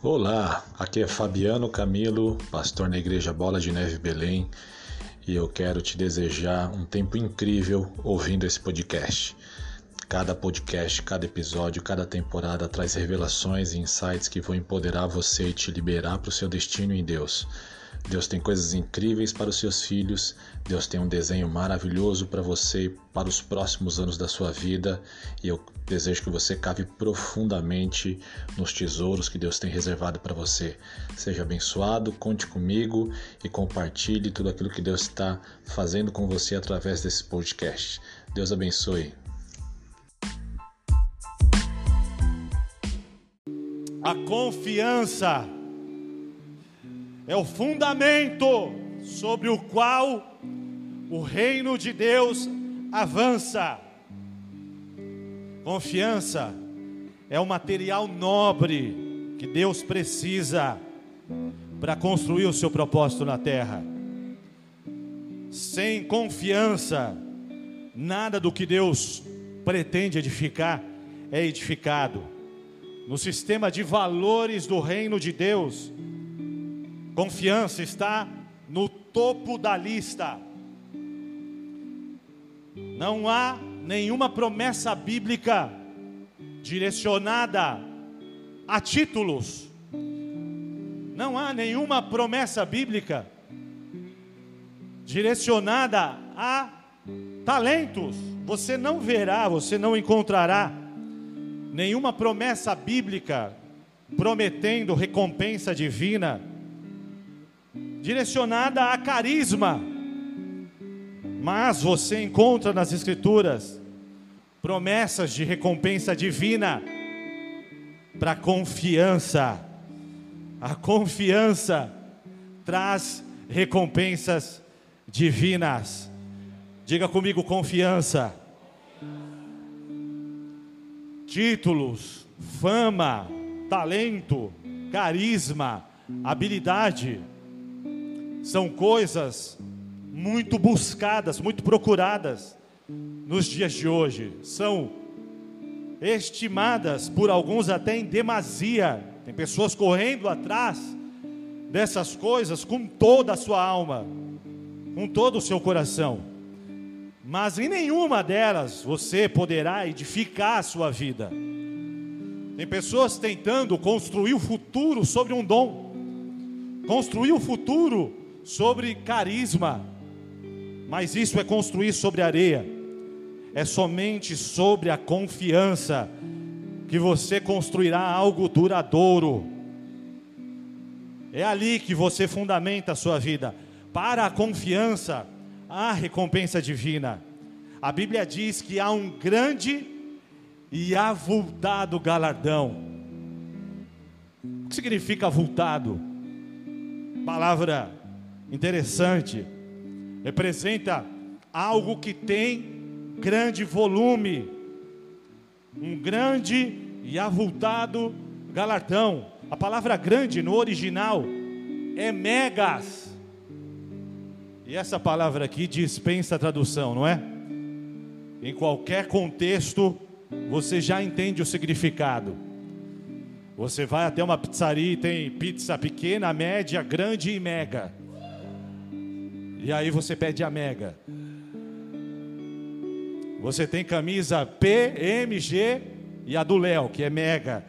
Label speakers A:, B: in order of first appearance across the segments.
A: Olá, aqui é Fabiano Camilo, pastor na Igreja Bola de Neve Belém, e eu quero te desejar um tempo incrível ouvindo esse podcast. Cada podcast, cada episódio, cada temporada traz revelações e insights que vão empoderar você e te liberar para o seu destino em Deus. Deus tem coisas incríveis para os seus filhos, Deus tem um desenho maravilhoso para você e para os próximos anos da sua vida, e eu desejo que você cave profundamente nos tesouros que Deus tem reservado para você. Seja abençoado, conte comigo e compartilhe tudo aquilo que Deus está fazendo com você através desse podcast. Deus abençoe.
B: A confiança é o fundamento sobre o qual o reino de Deus avança. Confiança é o material nobre que Deus precisa para construir o seu propósito na terra. Sem confiança, nada do que Deus pretende edificar é edificado. No sistema de valores do reino de Deus, Confiança está no topo da lista. Não há nenhuma promessa bíblica direcionada a títulos. Não há nenhuma promessa bíblica direcionada a talentos. Você não verá, você não encontrará nenhuma promessa bíblica prometendo recompensa divina direcionada a carisma. Mas você encontra nas Escrituras promessas de recompensa divina para confiança. A confiança traz recompensas divinas. Diga comigo: confiança. Títulos, fama, talento, carisma, habilidade são coisas muito buscadas, muito procuradas nos dias de hoje. São estimadas por alguns até em demasia. Tem pessoas correndo atrás dessas coisas com toda a sua alma, com todo o seu coração. Mas em nenhuma delas você poderá edificar a sua vida. Tem pessoas tentando construir o futuro sobre um dom, construir o futuro sobre carisma, mas isso é construir sobre areia. É somente sobre a confiança que você construirá algo duradouro. É ali que você fundamenta a sua vida. Para a confiança, há recompensa divina. A Bíblia diz que há um grande e avultado galardão. O que significa avultado? Palavra interessante. Representa algo que tem grande volume, um grande e avultado galardão. A palavra grande no original é megas. E essa palavra aqui dispensa a tradução, não é? Em qualquer contexto, você já entende o significado. Você vai até uma pizzaria e tem pizza pequena, média, grande e mega. E aí você pede a mega. Você tem camisa P, M, G e a do Léo, que é mega.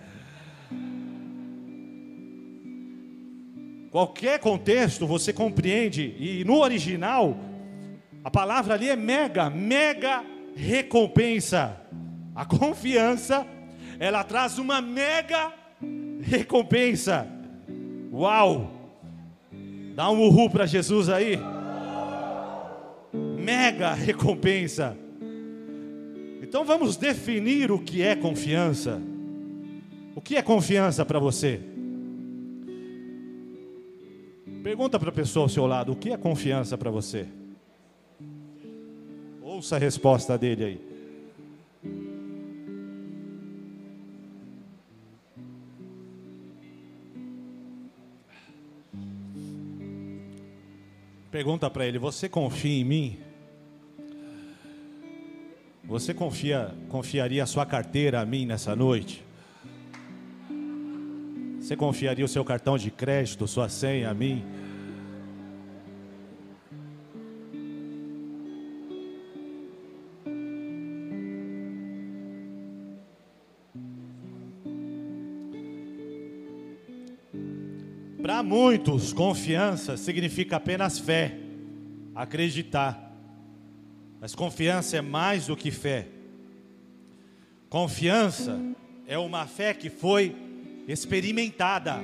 B: Qualquer contexto você compreende, e no original, a palavra ali é mega, mega recompensa. A confiança, ela traz uma mega recompensa. Uau! Dá um uhul para Jesus aí mega recompensa. Então vamos definir o que é confiança. O que é confiança para você? Pergunta para a pessoa ao seu lado: o que é confiança para você? Ouça a resposta dele aí. Pergunta para ele: Você confia em mim? Você confia, confiaria a sua carteira a mim nessa noite? Você confiaria o seu cartão de crédito, sua senha a mim? Para muitos, confiança significa apenas fé, acreditar. Mas confiança é mais do que fé. Confiança é uma fé que foi experimentada,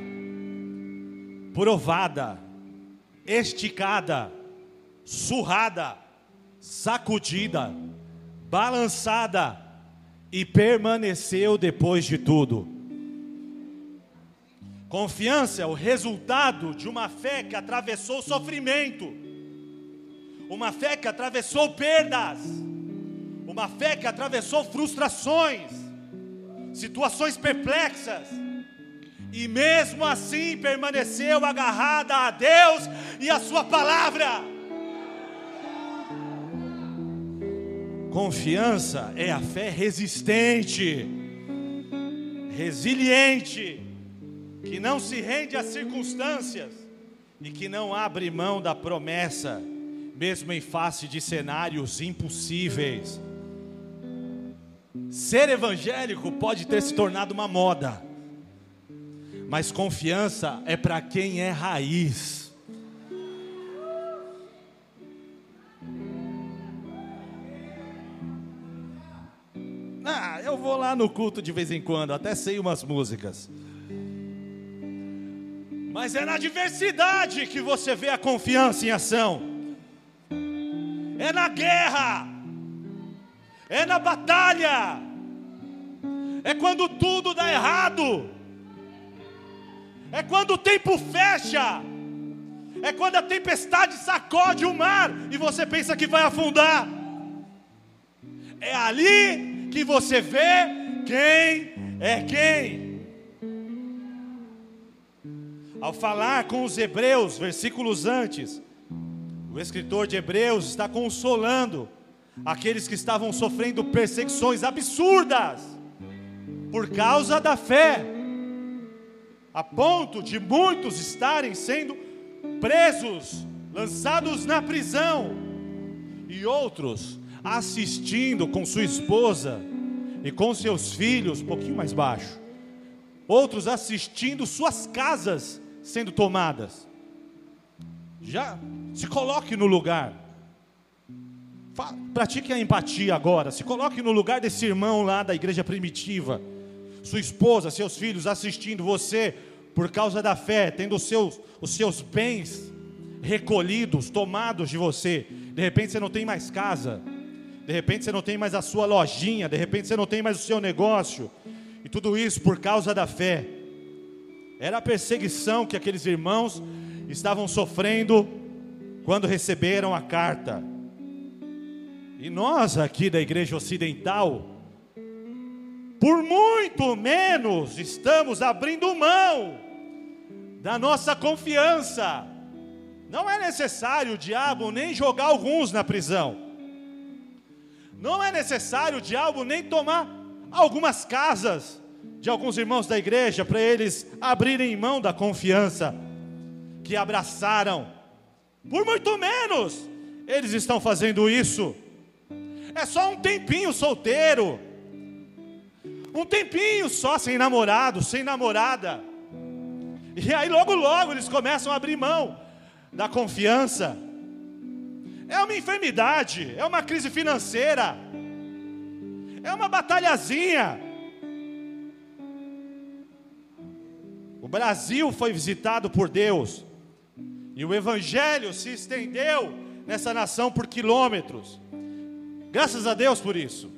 B: provada, esticada, surrada, sacudida, balançada e permaneceu depois de tudo. Confiança é o resultado de uma fé que atravessou sofrimento, uma fé que atravessou perdas, uma fé que atravessou frustrações, situações perplexas, e mesmo assim permaneceu agarrada a Deus e a Sua palavra. Confiança é a fé resistente, resiliente, que não se rende às circunstâncias e que não abre mão da promessa, mesmo em face de cenários impossíveis. Ser evangélico pode ter se tornado uma moda, mas confiança é para quem é raiz. Ah, eu vou lá no culto de vez em quando, até sei umas músicas. Mas é na adversidade que você vê a confiança em ação. É na guerra. É na batalha. É quando tudo dá errado. É quando o tempo fecha. É quando a tempestade sacode o mar e você pensa que vai afundar. É ali que você vê quem é quem. Ao falar com os hebreus, versículos antes, o escritor de Hebreus está consolando aqueles que estavam sofrendo perseguições absurdas por causa da fé, a ponto de muitos estarem sendo presos, lançados na prisão, e outros assistindo com sua esposa e com seus filhos, um pouquinho mais baixo, outros assistindo suas casas sendo tomadas. Já se coloque no lugar. Pratique a empatia agora. Se coloque no lugar desse irmão lá da igreja primitiva. Sua esposa, seus filhos assistindo você por causa da fé, tendo os seus, os seus bens recolhidos, tomados de você. De repente você não tem mais casa. De repente você não tem mais a sua lojinha. De repente você não tem mais o seu negócio. E tudo isso por causa da fé. Era a perseguição que aqueles irmãos estavam sofrendo quando receberam a carta. E nós aqui da igreja ocidental, por muito menos estamos abrindo mão da nossa confiança. Não é necessário o diabo nem jogar alguns na prisão. Não é necessário o diabo nem tomar algumas casas de alguns irmãos da igreja para eles abrirem mão da confiança que abraçaram. Por muito menos eles estão fazendo isso. É só um tempinho solteiro. Um tempinho só sem namorado, sem namorada. E aí logo logo eles começam a abrir mão da confiança. É uma enfermidade, é uma crise financeira, é uma batalhazinha. O Brasil foi visitado por Deus. E o Evangelho se estendeu nessa nação por quilômetros. Graças a Deus por isso.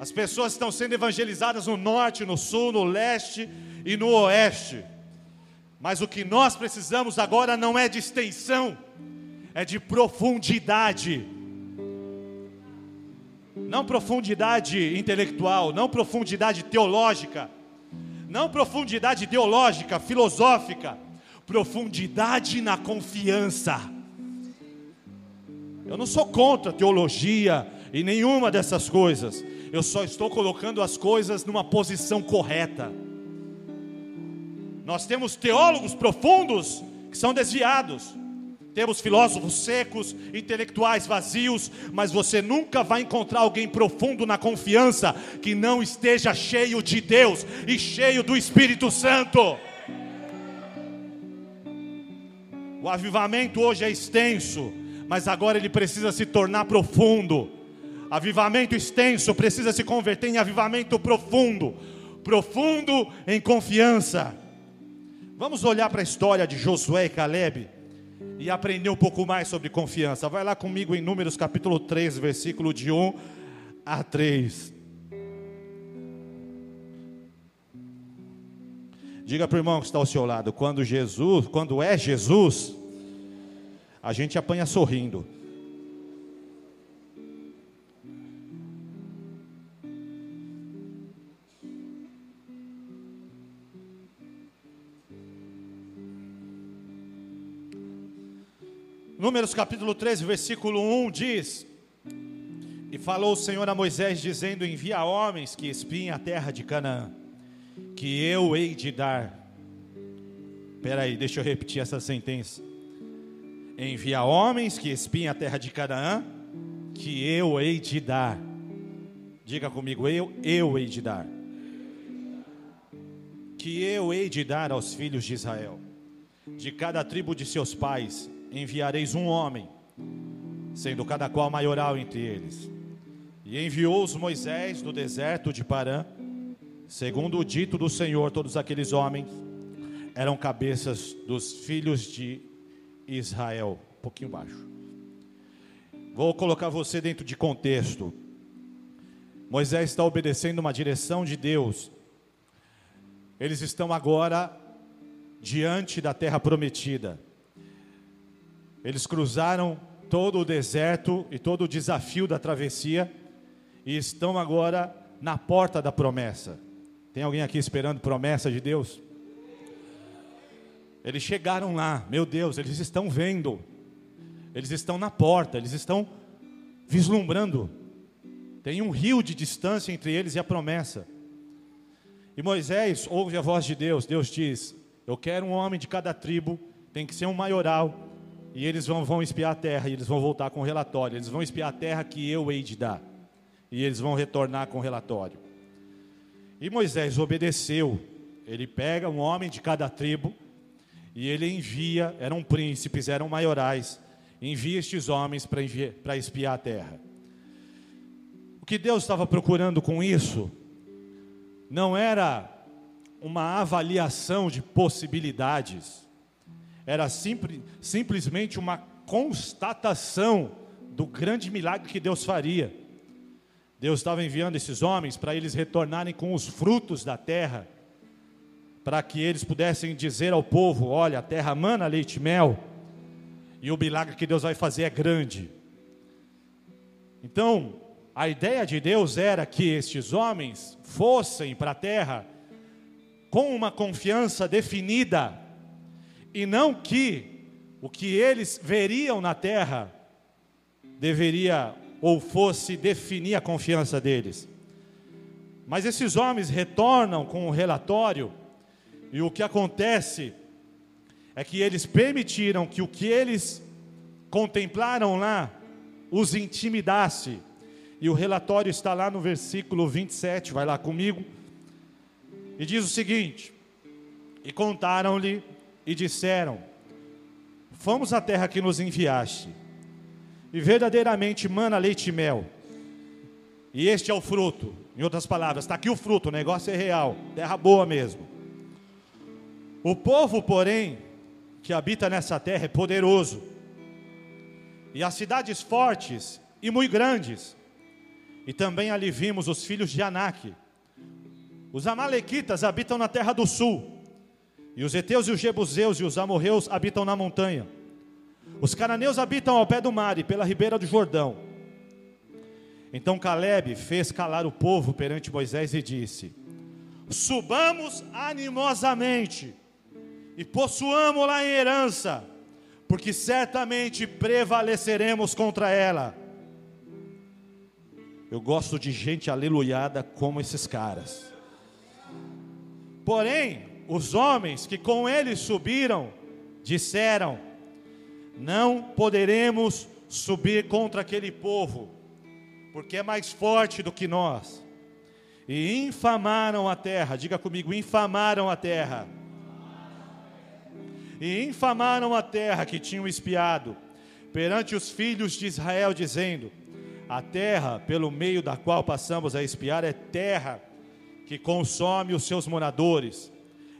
B: As pessoas estão sendo evangelizadas no norte, no sul, no leste e no oeste. Mas o que nós precisamos agora não é de extensão, é de profundidade. Não profundidade intelectual, não profundidade teológica, não profundidade ideológica, filosófica, profundidade na confiança. Eu não sou contra teologia e nenhuma dessas coisas. Eu só estou colocando as coisas numa posição correta. Nós temos teólogos profundos que são desviados. Temos filósofos secos, intelectuais vazios, mas você nunca vai encontrar alguém profundo na confiança que não esteja cheio de Deus e cheio do Espírito Santo. O avivamento hoje é extenso, mas agora ele precisa se tornar profundo. Avivamento extenso precisa se converter em avivamento profundo, profundo em confiança. Vamos olhar para a história de Josué e Caleb e aprender um pouco mais sobre confiança. Vai lá comigo em Números capítulo 3, versículo de 1 a 3. Diga para o irmão que está ao seu lado, quando Jesus, quando é Jesus, a gente apanha sorrindo. Números capítulo 13, versículo 1 diz: E falou o Senhor a Moisés, dizendo: Envia homens que espiem a terra de Canaã que eu hei de dar. Espera aí, deixa eu repetir essa sentença. Envia homens que espiem a terra de Canaã, que eu hei de dar. Diga comigo, eu, eu hei de dar. Que eu hei de dar aos filhos de Israel. De cada tribo de seus pais enviareis um homem, sendo cada qual maioral entre eles. E enviou-os Moisés do deserto de Parã Segundo o dito do Senhor, todos aqueles homens eram cabeças dos filhos de Israel. Um pouquinho baixo. Vou colocar você dentro de contexto. Moisés está obedecendo uma direção de Deus. Eles estão agora diante da terra prometida. Eles cruzaram todo o deserto e todo o desafio da travessia e estão agora na porta da promessa. Tem alguém aqui esperando promessa de Deus? Eles chegaram lá, meu Deus, eles estão vendo, eles estão na porta, eles estão vislumbrando. Tem um rio de distância entre eles e a promessa. E Moisés ouve a voz de Deus. Deus diz: Eu quero um homem de cada tribo, tem que ser um maioral. E eles vão, vão espiar a terra, e eles vão voltar com relatório. Eles vão espiar a terra que eu hei de dar. E eles vão retornar com relatório. E Moisés obedeceu. Ele pega um homem de cada tribo e ele envia, eram príncipes, eram maiorais, envia estes homens para espiar a terra. O que Deus estava procurando com isso não era uma avaliação de possibilidades, era simples, simplesmente uma constatação do grande milagre que Deus faria. Deus estava enviando esses homens para eles retornarem com os frutos da terra, para que eles pudessem dizer ao povo: olha, a terra mana leite e mel, e o milagre que Deus vai fazer é grande. Então, a ideia de Deus era que estes homens fossem para a terra com uma confiança definida, e não que o que eles veriam na terra deveria ou fosse definir a confiança deles. Mas esses homens retornam com o relatório, e o que acontece é que eles permitiram que o que eles contemplaram lá os intimidasse. E o relatório está lá no versículo 27, vai lá comigo. E diz o seguinte: E contaram-lhe e disseram: Fomos à terra que nos enviaste e verdadeiramente mana leite e mel. E este é o fruto. Em outras palavras, está aqui o fruto, o negócio é real, terra boa mesmo. O povo, porém, que habita nessa terra é poderoso, e as cidades fortes e muito grandes, e também ali vimos os filhos de Anak. Os amalequitas habitam na terra do sul, e os heteus e os jebuseus e os amorreus habitam na montanha. Os cananeus habitam ao pé do mar e pela ribeira do Jordão. Então Caleb fez calar o povo perante Moisés e disse: Subamos animosamente e possuamos lá em herança, porque certamente prevaleceremos contra ela. Eu gosto de gente aleluiada como esses caras. Porém, os homens que com ele subiram disseram: Não poderemos subir contra aquele povo, porque é mais forte do que nós. E infamaram a terra, diga comigo: infamaram a terra. E infamaram a terra que tinham espiado perante os filhos de Israel, dizendo: A terra pelo meio da qual passamos a espiar é terra que consome os seus moradores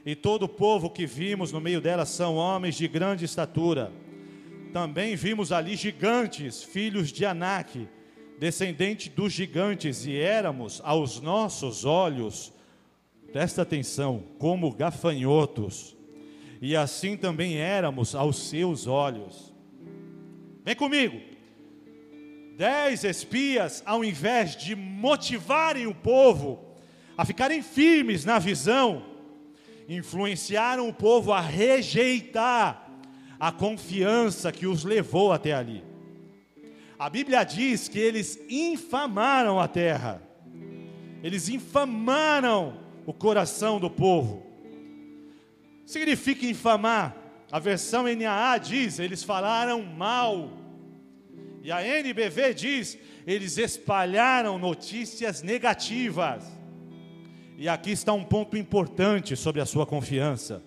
B: e todo o povo que vimos no meio dela são homens de grande estatura. Também vimos ali gigantes, filhos de Anak, descendente dos gigantes, e éramos aos nossos olhos, presta atenção, como gafanhotos, e assim também éramos aos seus olhos. Vem comigo. Dez espias, ao invés de motivarem o povo a ficarem firmes na visão, influenciaram o povo a rejeitar a confiança que os levou até ali. A Bíblia diz que eles infamaram a terra, eles infamaram o coração do povo. Significa infamar, a versão NAA diz, eles falaram mal. E a NBV diz, eles espalharam notícias negativas. E aqui está um ponto importante sobre a sua confiança.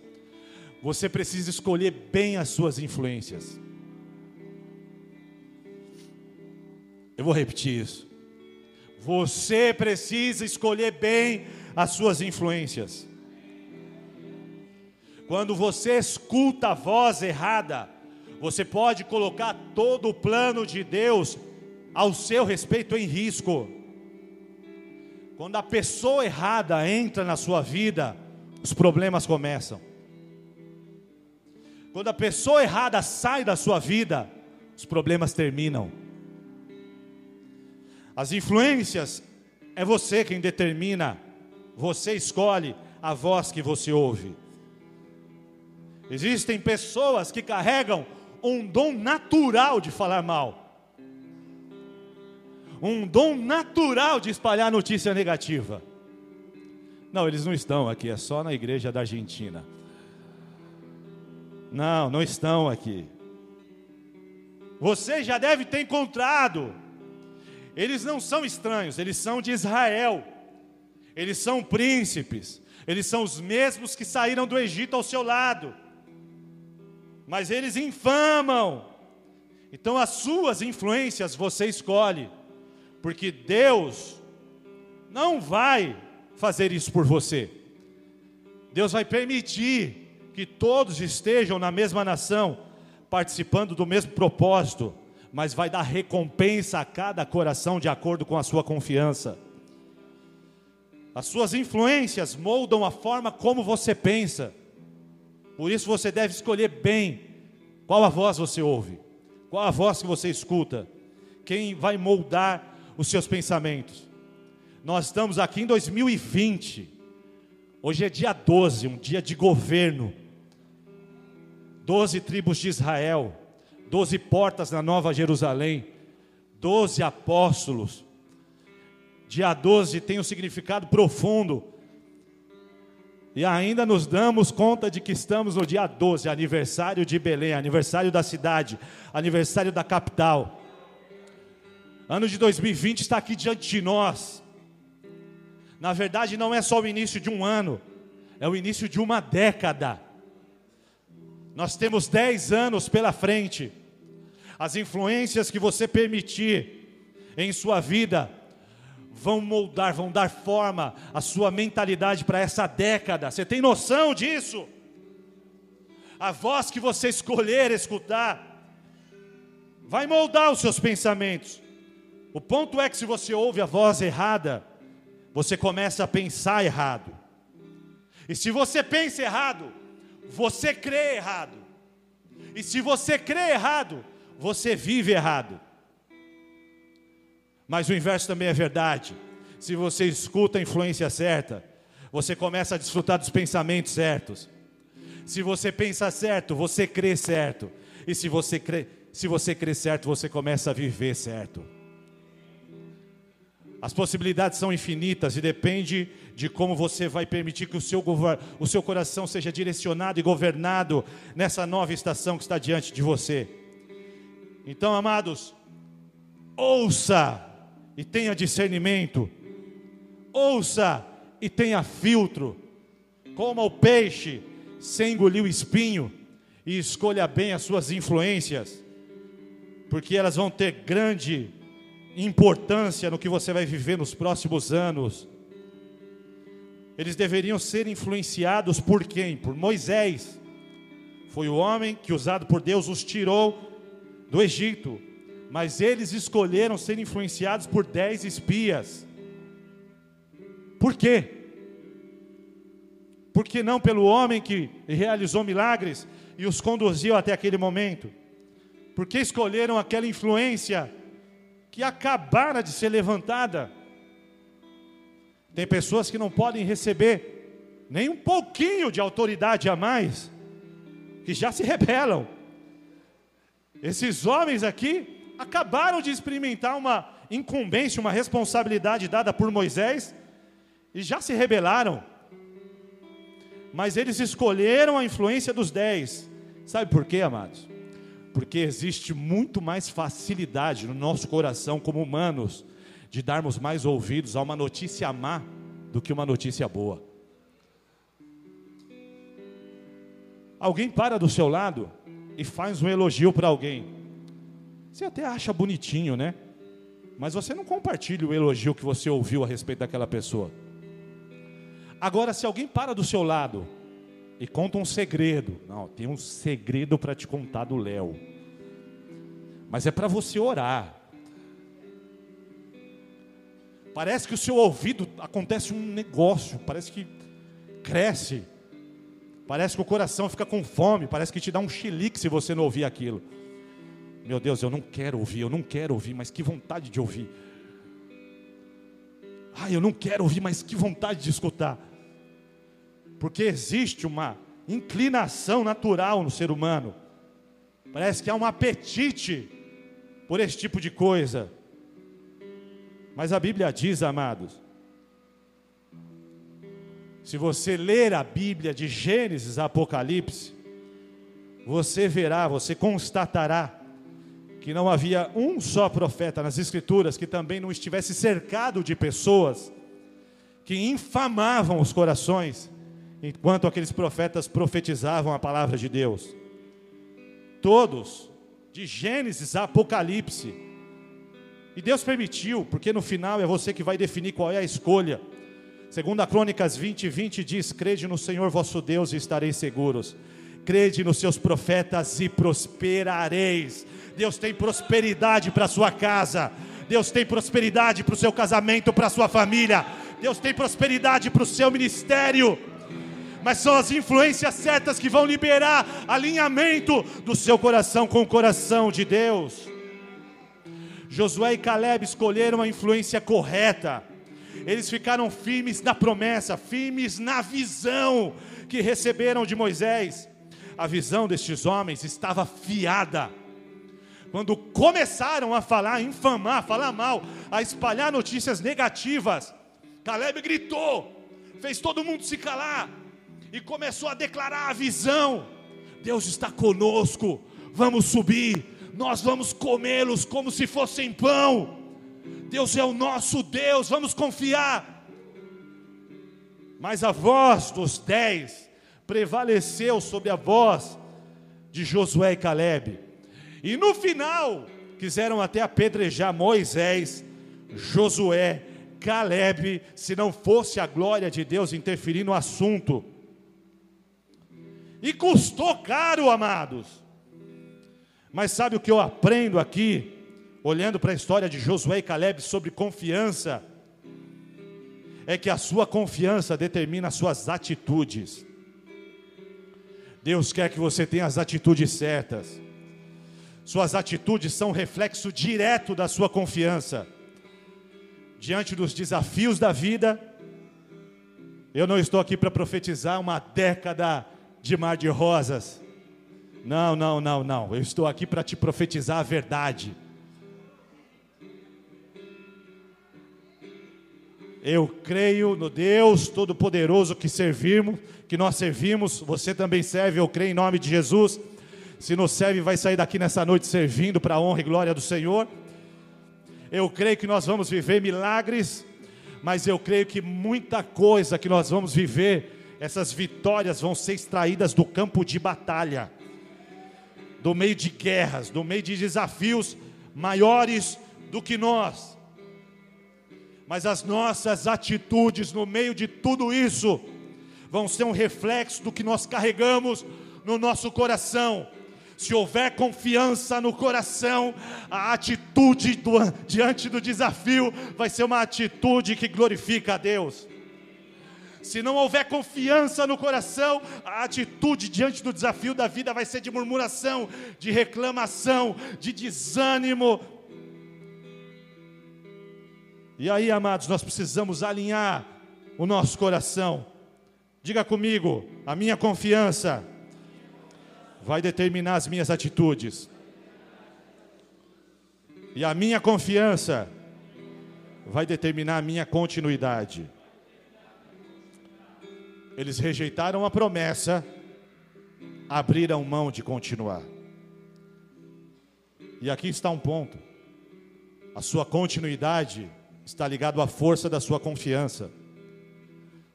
B: Você precisa escolher bem as suas influências. Eu vou repetir isso. Você precisa escolher bem as suas influências. Quando você escuta a voz errada, você pode colocar todo o plano de Deus ao seu respeito em risco. Quando a pessoa errada entra na sua vida, os problemas começam. Quando a pessoa errada sai da sua vida, os problemas terminam. As influências é você quem determina, você escolhe a voz que você ouve. Existem pessoas que carregam um dom natural de falar mal um dom natural de espalhar notícia negativa. Não, eles não estão aqui, é só na igreja da Argentina. Não, não estão aqui. Você já deve ter encontrado. Eles não são estranhos, eles são de Israel. Eles são príncipes. Eles são os mesmos que saíram do Egito ao seu lado. Mas eles infamam. Então as suas influências você escolhe porque Deus não vai fazer isso por você. Deus vai permitir que todos estejam na mesma nação, participando do mesmo propósito, mas vai dar recompensa a cada coração de acordo com a sua confiança. As suas influências moldam a forma como você pensa. Por isso você deve escolher bem qual a voz você ouve, qual a voz que você escuta, quem vai moldar os seus pensamentos. Nós estamos aqui em 2020. Hoje é dia 12, um dia de governo. Doze tribos de Israel, doze portas na Nova Jerusalém, doze apóstolos. Dia 12 tem um significado profundo. E ainda nos damos conta de que estamos no dia 12, aniversário de Belém, aniversário da cidade, aniversário da capital. Ano de 2020 está aqui diante de nós. Na verdade, não é só o início de um ano, é o início de uma década. Nós temos 10 anos pela frente. As influências que você permitir em sua vida vão moldar, vão dar forma à sua mentalidade para essa década. Você tem noção disso? A voz que você escolher escutar vai moldar os seus pensamentos. O ponto é que se você ouve a voz errada, você começa a pensar errado. E se você pensa errado, você crê errado. E se você crê errado, você vive errado. Mas o inverso também é verdade. Se você escuta a influência certa, você começa a desfrutar dos pensamentos certos. Se você pensa certo, você crê certo. E se você crê, se você crê certo, você começa a viver certo. As possibilidades são infinitas e depende de como você vai permitir que o seu, o seu coração seja direcionado e governado nessa nova estação que está diante de você. Então, amados, ouça e tenha discernimento, ouça e tenha filtro, coma o peixe sem engolir o espinho e escolha bem as suas influências, porque elas vão ter grande importância no que você vai viver nos próximos anos. Eles deveriam ser influenciados por quem? Por Moisés. Foi o homem que, usado por Deus, os tirou do Egito. Mas eles escolheram ser influenciados por dez espias. Por quê? Porque não pelo homem que realizou milagres e os conduziu até aquele momento? Porque escolheram aquela influência que acabara de ser levantada. Tem pessoas que não podem receber nem um pouquinho de autoridade a mais, que já se rebelam. Esses homens aqui acabaram de experimentar uma incumbência, uma responsabilidade dada por Moisés e já se rebelaram. Mas eles escolheram a influência dos dez. Sabe por quê, amados? porque existe muito mais facilidade no nosso coração, como humanos, de darmos mais ouvidos a uma notícia má do que uma notícia boa. Alguém para do seu lado e faz um elogio para alguém. Você até acha bonitinho, né? Mas você não compartilha o elogio que você ouviu a respeito daquela pessoa. Agora, se alguém para do seu lado e conta um segredo. Não, tem um segredo para te contar do Léo. Mas é para você orar. Parece que o seu ouvido acontece um negócio, parece que cresce. Parece que o coração fica com fome, parece que te dá um chilique se você não ouvir aquilo. Meu Deus, eu não quero ouvir, eu não quero ouvir, mas que vontade de ouvir. Ai, eu não quero ouvir, mas que vontade de escutar porque existe uma inclinação natural no ser humano. Parece que há um apetite por esse tipo de coisa. Mas a Bíblia diz, amados, se você ler a Bíblia de Gênesis a Apocalipse, você verá, você constatará que não havia um só profeta nas Escrituras que também não estivesse cercado de pessoas que infamavam os corações enquanto aqueles profetas profetizavam a palavra de Deus. Todos, de Gênesis a Apocalipse. E Deus permitiu, porque no final é você que vai definir qual é a escolha. Segundo a Crônicas 20, 20 diz: Crede no Senhor vosso Deus e estareis seguros. Crede nos seus profetas e prosperareis. Deus tem prosperidade para sua casa. Deus tem prosperidade para o seu casamento, para a sua família. Deus tem prosperidade para o seu ministério mas são as influências certas que vão liberar alinhamento do seu coração com o coração de Deus. Josué e Caleb escolheram a influência correta. Eles ficaram firmes na promessa, firmes na visão que receberam de Moisés. A visão destes homens estava fiada. Quando começaram a falar, infamar, a falar mal, a espalhar notícias negativas, Caleb gritou, fez todo mundo se calar e começou a declarar a visão: Deus está conosco, vamos subir, nós vamos comê-los como se fossem pão. Deus é o nosso Deus, vamos confiar. Mas a voz dos dez prevaleceu sobre a voz de Josué e Caleb. E no final, quiseram até apedrejar Moisés, Josué, Caleb, se não fosse a glória de Deus interferir no assunto. E custou caro, amados. Mas sabe o que eu aprendo aqui, olhando para a história de Josué e Caleb sobre confiança? É que a sua confiança determina as suas atitudes. Deus quer que você tenha as atitudes certas. Suas atitudes são reflexo direto da sua confiança. Diante dos desafios da vida, eu não estou aqui para profetizar uma década de mar de rosas. Não, não, não, não. Eu estou aqui para te profetizar a verdade. Eu creio no Deus Todo-Poderoso que servimos, que nós servimos. Você também serve, eu creio em nome de Jesus. Se não serve, vai sair daqui nessa noite servindo para a honra e glória do Senhor. Eu creio que nós vamos viver milagres, mas eu creio que muita coisa que nós vamos viver, essas vitórias vão ser extraídas do campo de batalha, do meio de guerras, do meio de desafios maiores do que nós mas as nossas atitudes no meio de tudo isso vão ser um reflexo do que nós carregamos no nosso coração. Se houver confiança no coração, a atitude do, diante do desafio vai ser uma atitude que glorifica a Deus. Se não houver confiança no coração, a atitude diante do desafio da vida vai ser de murmuração, de reclamação, de desânimo, e aí, amados, nós precisamos alinhar o nosso coração. Diga comigo, a minha confiança vai determinar as minhas atitudes. E a minha confiança vai determinar a minha continuidade. Eles rejeitaram a promessa, abriram mão de continuar. E aqui está um ponto. A sua continuidade está ligado à força da sua confiança.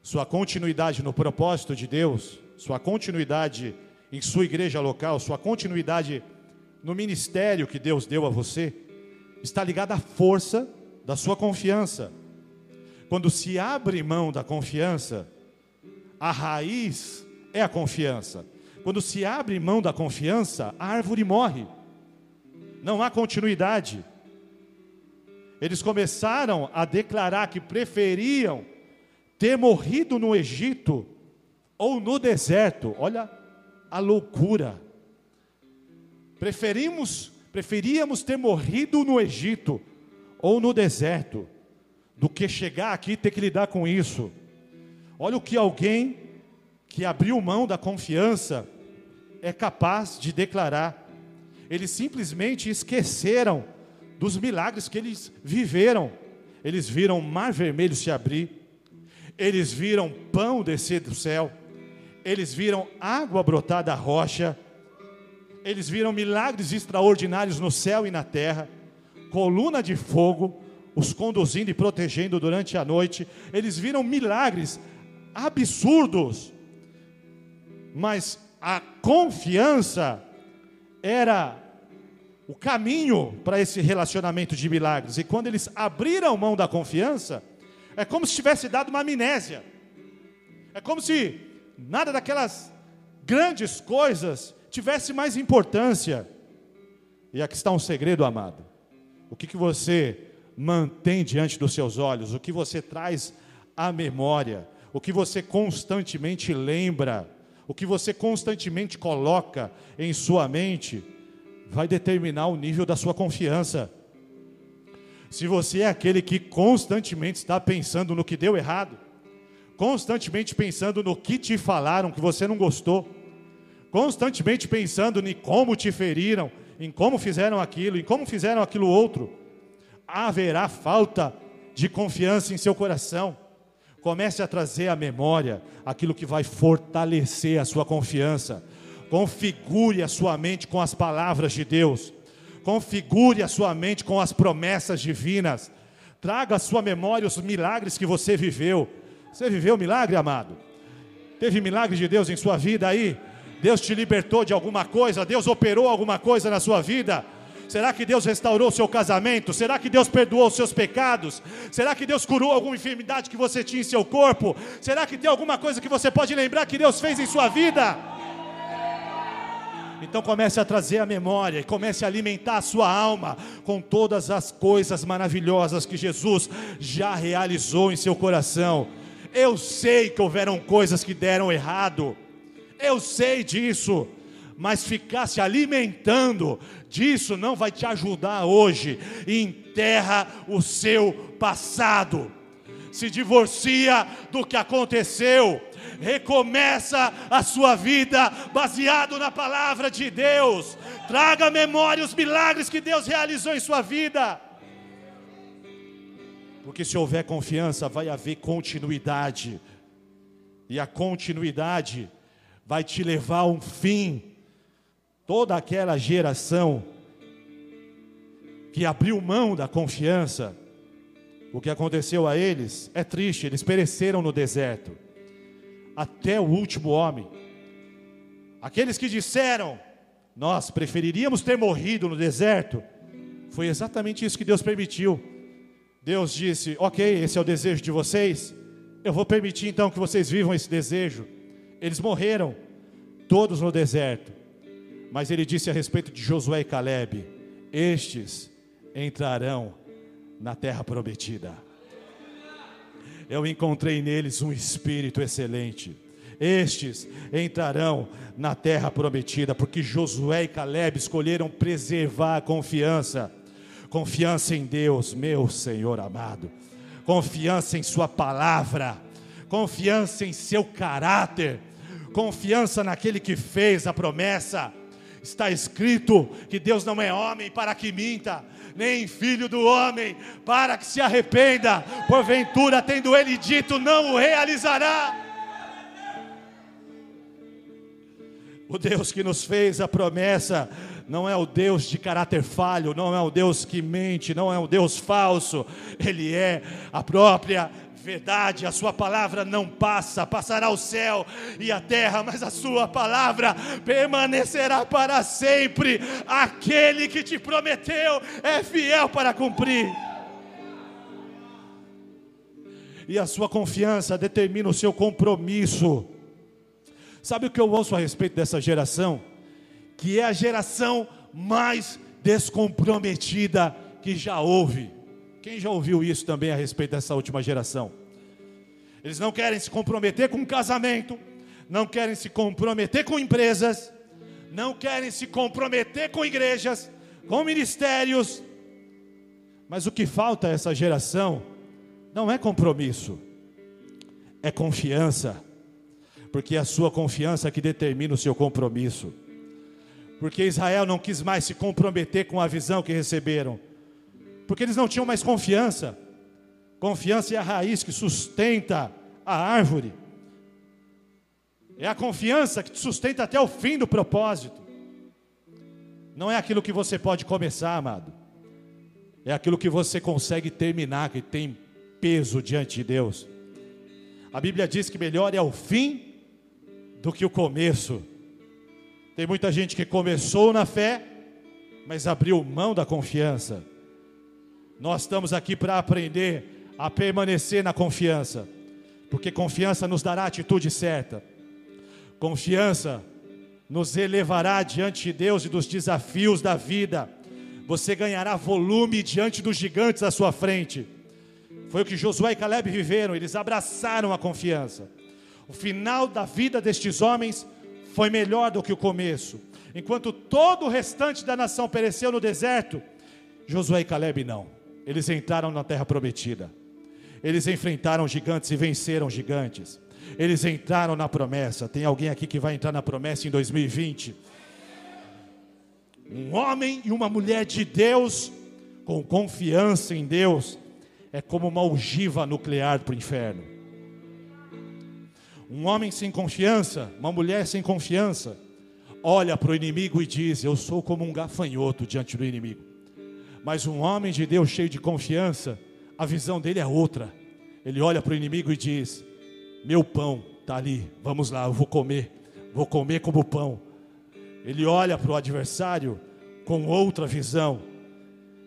B: Sua continuidade no propósito de Deus, sua continuidade em sua igreja local, sua continuidade no ministério que Deus deu a você, está ligada à força da sua confiança. Quando se abre mão da confiança, a raiz é a confiança. Quando se abre mão da confiança, a árvore morre. Não há continuidade. Eles começaram a declarar que preferiam ter morrido no Egito ou no deserto. Olha a loucura. Preferimos, preferíamos ter morrido no Egito ou no deserto do que chegar aqui e ter que lidar com isso. Olha o que alguém que abriu mão da confiança é capaz de declarar. Eles simplesmente esqueceram dos milagres que eles viveram. Eles viram o mar vermelho se abrir, eles viram pão descer do céu, eles viram água brotar da rocha, eles viram milagres extraordinários no céu e na terra, coluna de fogo os conduzindo e protegendo durante a noite, eles viram milagres absurdos, mas a confiança era o caminho para esse relacionamento de milagres. E quando eles abriram mão da confiança, é como se tivesse dado uma amnésia. É como se nada daquelas grandes coisas tivesse mais importância. E aqui está um segredo, amado. O que, que você mantém diante dos seus olhos? O que você traz à memória? O que você constantemente lembra? O que você constantemente coloca em sua mente? vai determinar o nível da sua confiança. Se você é aquele que constantemente está pensando no que deu errado, constantemente pensando no que te falaram que você não gostou, constantemente pensando em como te feriram, em como fizeram aquilo, em como fizeram aquilo outro, haverá falta de confiança em seu coração. Comece a trazer à memória aquilo que vai fortalecer a sua confiança Configure a sua mente com as palavras de Deus. Configure a sua mente com as promessas divinas. Traga à sua memória os milagres que você viveu. Você viveu milagre, amado? Teve milagre de Deus em sua vida aí? Deus te libertou de alguma coisa? Deus operou alguma coisa na sua vida? Será que Deus restaurou o seu casamento? Será que Deus perdoou os seus pecados? Será que Deus curou alguma enfermidade que você tinha em seu corpo? Será que tem alguma coisa que você pode lembrar que Deus fez em sua vida? Então comece a trazer a memória e comece a alimentar a sua alma com todas as coisas maravilhosas que Jesus já realizou em seu coração. Eu sei que houveram coisas que deram errado. Eu sei disso. Mas ficar se alimentando disso não vai te ajudar hoje. Enterra o seu passado. Se divorcia do que aconteceu recomeça a sua vida baseado na palavra de Deus. Traga à memória os milagres que Deus realizou em sua vida. Porque se houver confiança, vai haver continuidade. E a continuidade vai te levar a um fim. Toda aquela geração que abriu mão da confiança, o que aconteceu a eles é triste, eles pereceram no deserto, até o último homem. Aqueles que disseram, nós preferiríamos ter morrido no deserto, foi exatamente isso que Deus permitiu. Deus disse: Ok, esse é o desejo de vocês, eu vou permitir então que vocês vivam esse desejo. Eles morreram, todos no deserto, mas ele disse a respeito de Josué e Caleb: Estes entrarão na terra prometida. Eu encontrei neles um espírito excelente. Estes entrarão na terra prometida, porque Josué e Caleb escolheram preservar a confiança, confiança em Deus, meu Senhor amado, confiança em Sua palavra, confiança em seu caráter, confiança naquele que fez a promessa. Está escrito que Deus não é homem para que minta, nem filho do homem, para que se arrependa, porventura, tendo ele dito, não o realizará. O Deus que nos fez a promessa não é o Deus de caráter falho, não é o Deus que mente, não é o Deus falso, Ele é a própria verdade, a sua palavra não passa, passará o céu e a terra, mas a sua palavra permanecerá para sempre. Aquele que te prometeu é fiel para cumprir. E a sua confiança determina o seu compromisso. Sabe o que eu ouço a respeito dessa geração? Que é a geração mais descomprometida que já houve. Quem já ouviu isso também a respeito dessa última geração? Eles não querem se comprometer com casamento, não querem se comprometer com empresas, não querem se comprometer com igrejas, com ministérios. Mas o que falta a essa geração não é compromisso, é confiança, porque é a sua confiança que determina o seu compromisso. Porque Israel não quis mais se comprometer com a visão que receberam, porque eles não tinham mais confiança. Confiança é a raiz que sustenta a árvore. É a confiança que te sustenta até o fim do propósito. Não é aquilo que você pode começar, amado. É aquilo que você consegue terminar, que tem peso diante de Deus. A Bíblia diz que melhor é o fim do que o começo. Tem muita gente que começou na fé, mas abriu mão da confiança. Nós estamos aqui para aprender a permanecer na confiança, porque confiança nos dará a atitude certa, confiança nos elevará diante de Deus e dos desafios da vida, você ganhará volume diante dos gigantes à sua frente. Foi o que Josué e Caleb viveram, eles abraçaram a confiança. O final da vida destes homens foi melhor do que o começo. Enquanto todo o restante da nação pereceu no deserto, Josué e Caleb não eles entraram na terra prometida. Eles enfrentaram gigantes e venceram gigantes. Eles entraram na promessa. Tem alguém aqui que vai entrar na promessa em 2020? Um homem e uma mulher de Deus, com confiança em Deus, é como uma ogiva nuclear para o inferno. Um homem sem confiança, uma mulher sem confiança, olha para o inimigo e diz: Eu sou como um gafanhoto diante do inimigo. Mas um homem de Deus cheio de confiança, a visão dele é outra. Ele olha para o inimigo e diz: Meu pão está ali, vamos lá, eu vou comer, vou comer como pão. Ele olha para o adversário com outra visão.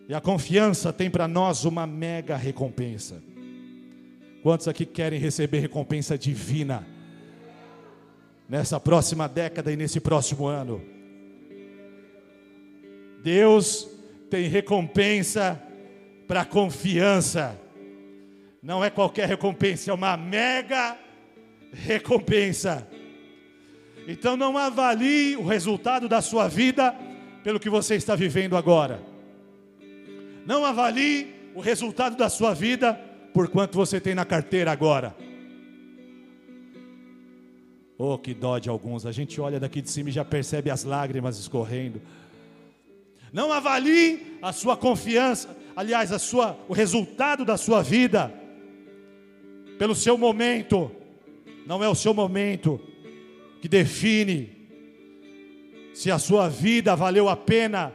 B: E a confiança tem para nós uma mega recompensa. Quantos aqui querem receber recompensa divina nessa próxima década e nesse próximo ano? Deus tem recompensa para confiança. Não é qualquer recompensa, é uma mega recompensa. Então não avalie o resultado da sua vida pelo que você está vivendo agora. Não avalie o resultado da sua vida por quanto você tem na carteira agora. Oh, que dó de alguns. A gente olha daqui de cima e já percebe as lágrimas escorrendo. Não avalie a sua confiança, aliás, a sua, o resultado da sua vida, pelo seu momento, não é o seu momento que define se a sua vida valeu a pena,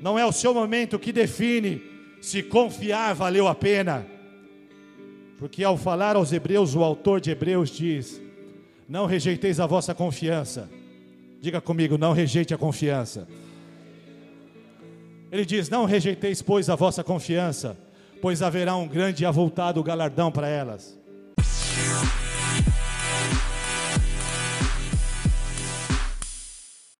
B: não é o seu momento que define se confiar valeu a pena. Porque ao falar aos Hebreus, o autor de Hebreus diz: Não rejeiteis a vossa confiança. Diga comigo, não rejeite a confiança. Ele diz: Não rejeiteis, pois, a vossa confiança, pois haverá um grande e avultado galardão para elas.